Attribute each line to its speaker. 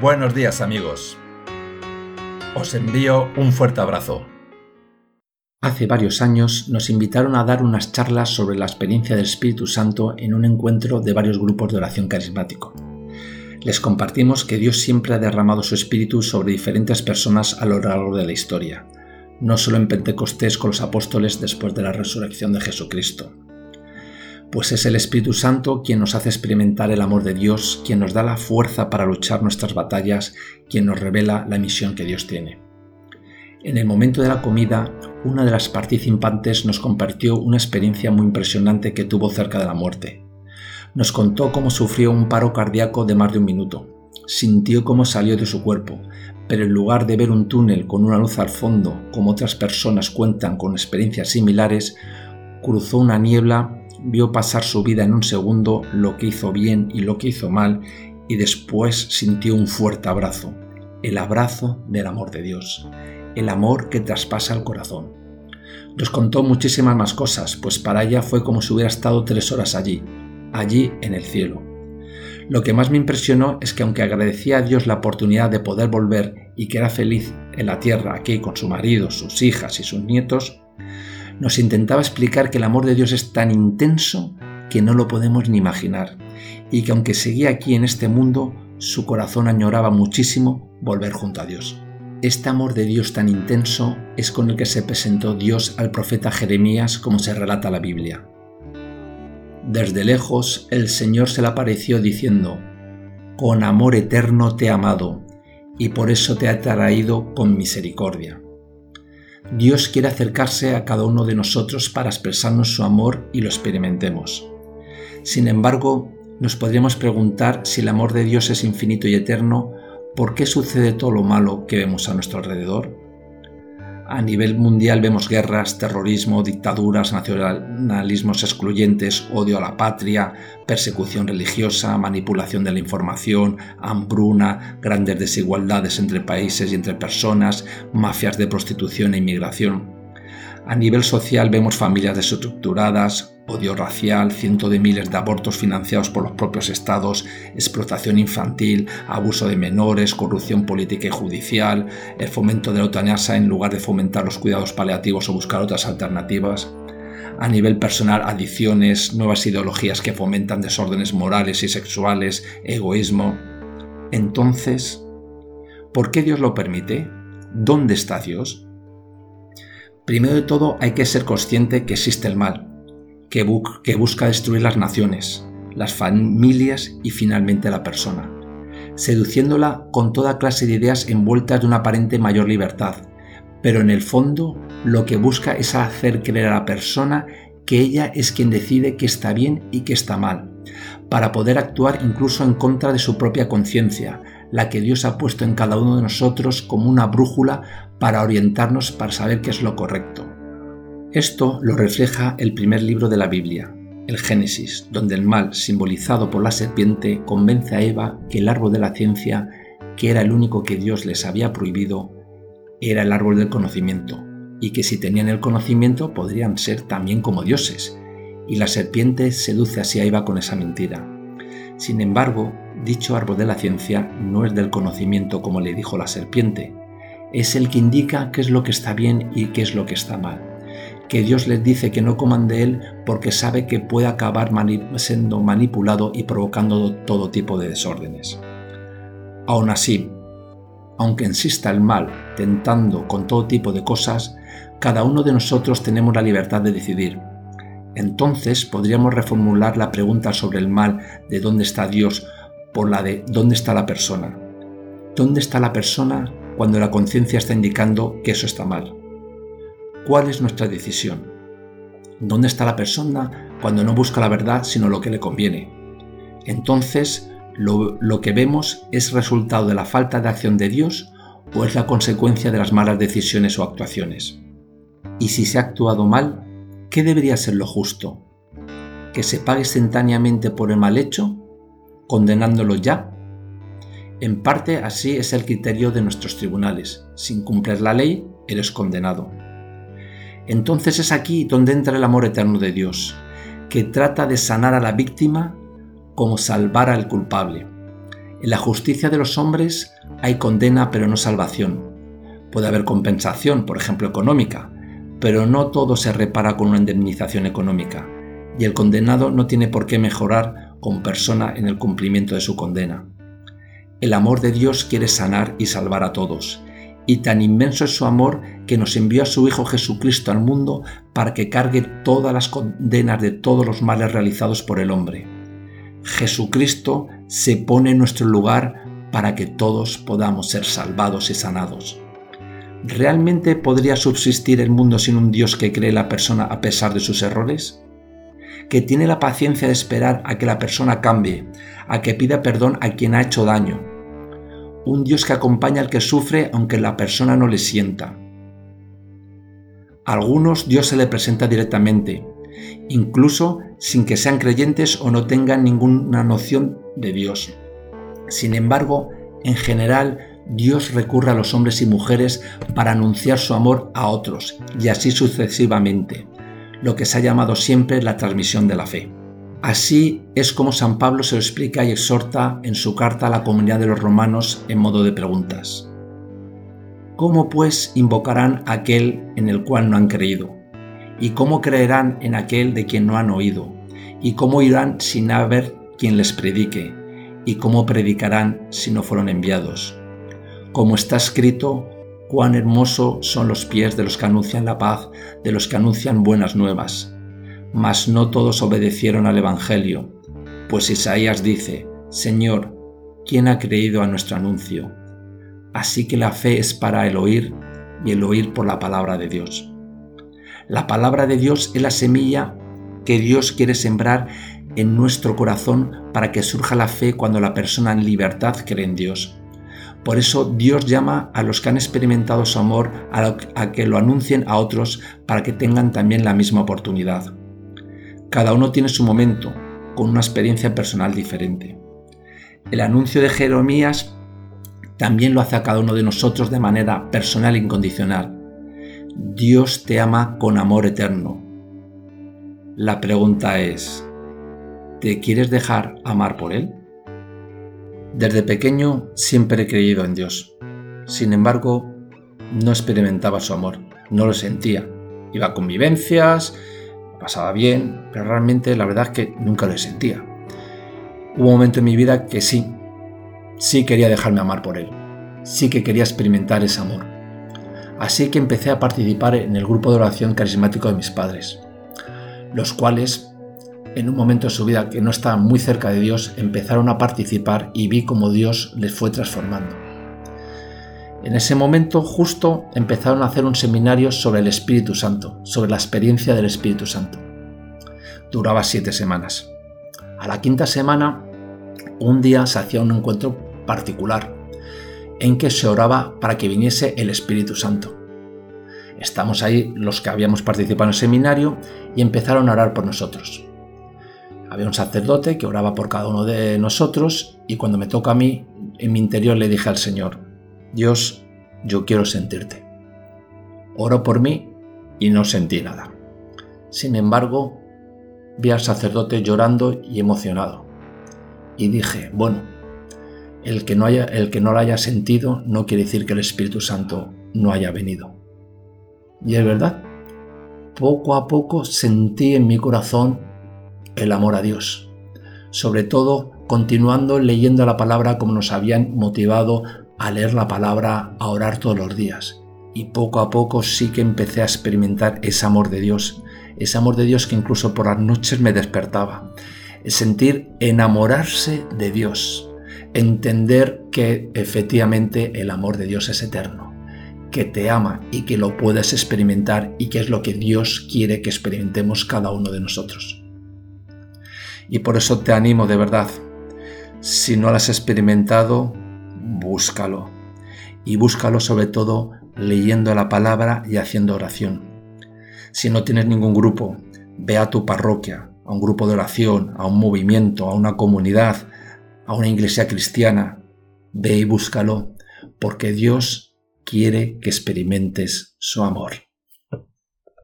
Speaker 1: Buenos días amigos. Os envío un fuerte abrazo.
Speaker 2: Hace varios años nos invitaron a dar unas charlas sobre la experiencia del Espíritu Santo en un encuentro de varios grupos de oración carismático. Les compartimos que Dios siempre ha derramado su Espíritu sobre diferentes personas a lo largo de la historia, no solo en Pentecostés con los apóstoles después de la resurrección de Jesucristo pues es el Espíritu Santo quien nos hace experimentar el amor de Dios, quien nos da la fuerza para luchar nuestras batallas, quien nos revela la misión que Dios tiene. En el momento de la comida, una de las participantes nos compartió una experiencia muy impresionante que tuvo cerca de la muerte. Nos contó cómo sufrió un paro cardíaco de más de un minuto. Sintió cómo salió de su cuerpo, pero en lugar de ver un túnel con una luz al fondo, como otras personas cuentan con experiencias similares, cruzó una niebla vio pasar su vida en un segundo lo que hizo bien y lo que hizo mal y después sintió un fuerte abrazo, el abrazo del amor de Dios, el amor que traspasa el corazón. Nos contó muchísimas más cosas, pues para ella fue como si hubiera estado tres horas allí, allí en el cielo. Lo que más me impresionó es que aunque agradecía a Dios la oportunidad de poder volver y que era feliz en la tierra aquí con su marido, sus hijas y sus nietos, nos intentaba explicar que el amor de Dios es tan intenso que no lo podemos ni imaginar, y que aunque seguía aquí en este mundo, su corazón añoraba muchísimo volver junto a Dios. Este amor de Dios tan intenso es con el que se presentó Dios al profeta Jeremías como se relata la Biblia. Desde lejos el Señor se le apareció diciendo, Con amor eterno te he amado, y por eso te he traído con misericordia. Dios quiere acercarse a cada uno de nosotros para expresarnos su amor y lo experimentemos. Sin embargo, nos podríamos preguntar si el amor de Dios es infinito y eterno, ¿por qué sucede todo lo malo que vemos a nuestro alrededor? A nivel mundial vemos guerras, terrorismo, dictaduras, nacionalismos excluyentes, odio a la patria, persecución religiosa, manipulación de la información, hambruna, grandes desigualdades entre países y entre personas, mafias de prostitución e inmigración. A nivel social vemos familias desestructuradas, odio racial, cientos de miles de abortos financiados por los propios estados, explotación infantil, abuso de menores, corrupción política y judicial, el fomento de la eutanasia en lugar de fomentar los cuidados paliativos o buscar otras alternativas. A nivel personal, adicciones, nuevas ideologías que fomentan desórdenes morales y sexuales, egoísmo. Entonces, ¿por qué Dios lo permite? ¿Dónde está Dios? Primero de todo hay que ser consciente que existe el mal, que, busca destruir las naciones, las familias y finalmente la persona, seduciéndola con toda clase de ideas envueltas de una aparente mayor libertad, pero en el fondo lo que busca es hacer creer a la persona que ella es quien decide qué está bien y qué está mal, para poder actuar incluso en contra de su propia conciencia, la que Dios ha puesto en cada uno de nosotros como una brújula para orientarnos para saber qué es lo correcto. Esto lo refleja el primer libro de la Biblia, el Génesis, donde el mal, simbolizado por la serpiente, convence a Eva que el árbol de la ciencia, que era el único que Dios les había prohibido, era el árbol del conocimiento, y que si tenían el conocimiento podrían ser también como dioses, y la serpiente seduce así a Eva con esa mentira. Sin embargo, dicho árbol de la ciencia no es del conocimiento como le dijo la serpiente, es el que indica qué es lo que está bien y qué es lo que está mal. Que Dios les dice que no coman de él porque sabe que puede acabar siendo manipulado y provocando todo tipo de desórdenes. Aún así, aunque insista el mal tentando con todo tipo de cosas, cada uno de nosotros tenemos la libertad de decidir. Entonces podríamos reformular la pregunta sobre el mal de dónde está Dios por la de dónde está la persona. ¿Dónde está la persona cuando la conciencia está indicando que eso está mal? ¿Cuál es nuestra decisión? ¿Dónde está la persona cuando no busca la verdad sino lo que le conviene? Entonces, lo, que vemos es resultado de la falta de acción de Dios o es la consecuencia de las malas decisiones o actuaciones. Y si se ha actuado mal, ¿qué debería ser lo justo? ¿Que se pague instantáneamente por el mal hecho condenándolo ya? En parte así es el criterio de nuestros tribunales. Sin cumplir la ley, eres condenado. Entonces es aquí donde entra el amor eterno de Dios, que trata de sanar a la víctima como salvar al culpable. En la justicia de los hombres hay condena pero no salvación. Puede haber compensación, por ejemplo, económica, pero no todo se repara con una indemnización económica, y el condenado no tiene por qué mejorar con persona en el cumplimiento de su condena. El amor de Dios quiere sanar y salvar a todos, y tan inmenso es su amor que nos envió a su Hijo Jesucristo al mundo para que cargue todas las condenas de todos los males realizados por el hombre. Jesucristo se pone en nuestro lugar para que todos podamos ser salvados y sanados. ¿Realmente podría subsistir el mundo sin un Dios que cree la persona a pesar de sus errores? ¿Que tiene la paciencia de esperar a que la persona cambie, a que pida perdón a quien ha hecho daño? Un Dios que acompaña al que sufre aunque la persona no le sienta. A algunos Dios se le presenta directamente, incluso sin que sean creyentes o no tengan ninguna noción de Dios. Sin embargo, en general, Dios recurre a los hombres y mujeres para anunciar su amor a otros, y así sucesivamente, lo que se ha llamado siempre la transmisión de la fe. Así es como San Pablo se lo explica y exhorta en su carta a la comunidad de los romanos en modo de preguntas. ¿Cómo pues invocarán aquel en el cual no han creído? ¿Y cómo creerán en aquel de quien no han oído? ¿Y cómo irán sin haber quien les predique? ¿Y cómo predicarán si no fueron enviados? como está escrito, cuán hermosos son los pies de los que anuncian la paz, de los que anuncian buenas nuevas. Mas no todos obedecieron al Evangelio, pues Isaías dice, Señor, ¿quién ha creído a nuestro anuncio? Así que la fe es para el oír y el oír por la palabra de Dios. La palabra de Dios es la semilla que Dios quiere sembrar en nuestro corazón para que surja la fe cuando la persona en libertad cree en Dios. Por eso Dios llama a los que han experimentado su amor a, que lo anuncien a otros para que tengan también la misma oportunidad. Cada uno tiene su momento, con una experiencia personal diferente. El anuncio de Jeremías también lo hace a cada uno de nosotros de manera personal e incondicional. Dios te ama con amor eterno. La pregunta es, ¿te quieres dejar amar por Él? Desde pequeño siempre he creído en Dios. Sin embargo, no experimentaba su amor, no lo sentía. Iba a convivencias, pasaba bien, pero realmente la verdad es que nunca lo sentía. Hubo un momento en mi vida que sí, sí quería dejarme amar por Él, sí que quería experimentar ese amor. Así que empecé a participar en el grupo de oración carismático de mis padres, los cuales en un momento de su vida que no estaban muy cerca de Dios, empezaron a participar y vi cómo Dios les fue transformando. En ese momento justo empezaron a hacer un seminario sobre el Espíritu Santo, sobre la experiencia del Espíritu Santo. Duraba siete semanas. A la quinta semana, un día se hacía un encuentro particular en que se oraba para que viniese el Espíritu Santo. Estamos ahí los que habíamos participado en el seminario y empezaron a orar por nosotros. Había un sacerdote que oraba por cada uno de nosotros y cuando me toca a mí, en mi interior le dije al Señor, Dios, yo quiero sentirte. Oro por mí y no sentí nada. Sin embargo, vi al sacerdote llorando y emocionado. Y dije, bueno, el que no, haya, el que no lo haya sentido no quiere decir que el Espíritu Santo no haya venido. Y es verdad, poco a poco sentí en mi corazón el amor a Dios. Sobre todo continuando leyendo la palabra como nos habían motivado a leer la palabra, a orar todos los días. Y poco a poco sí que empecé a experimentar ese amor de Dios, ese amor de Dios que incluso por las noches me despertaba. sentir enamorarse de Dios, entender que efectivamente el amor de Dios es eterno, que te ama y que lo puedes experimentar y que es lo que Dios quiere que experimentemos cada uno de nosotros. Y por eso te animo de verdad. Si no lo has experimentado, búscalo. Y búscalo sobre todo leyendo la palabra y haciendo oración. Si no tienes ningún grupo, ve a tu parroquia, a un grupo de oración, a un movimiento, a una comunidad, a una iglesia cristiana. Ve y búscalo, porque Dios quiere que experimentes su amor.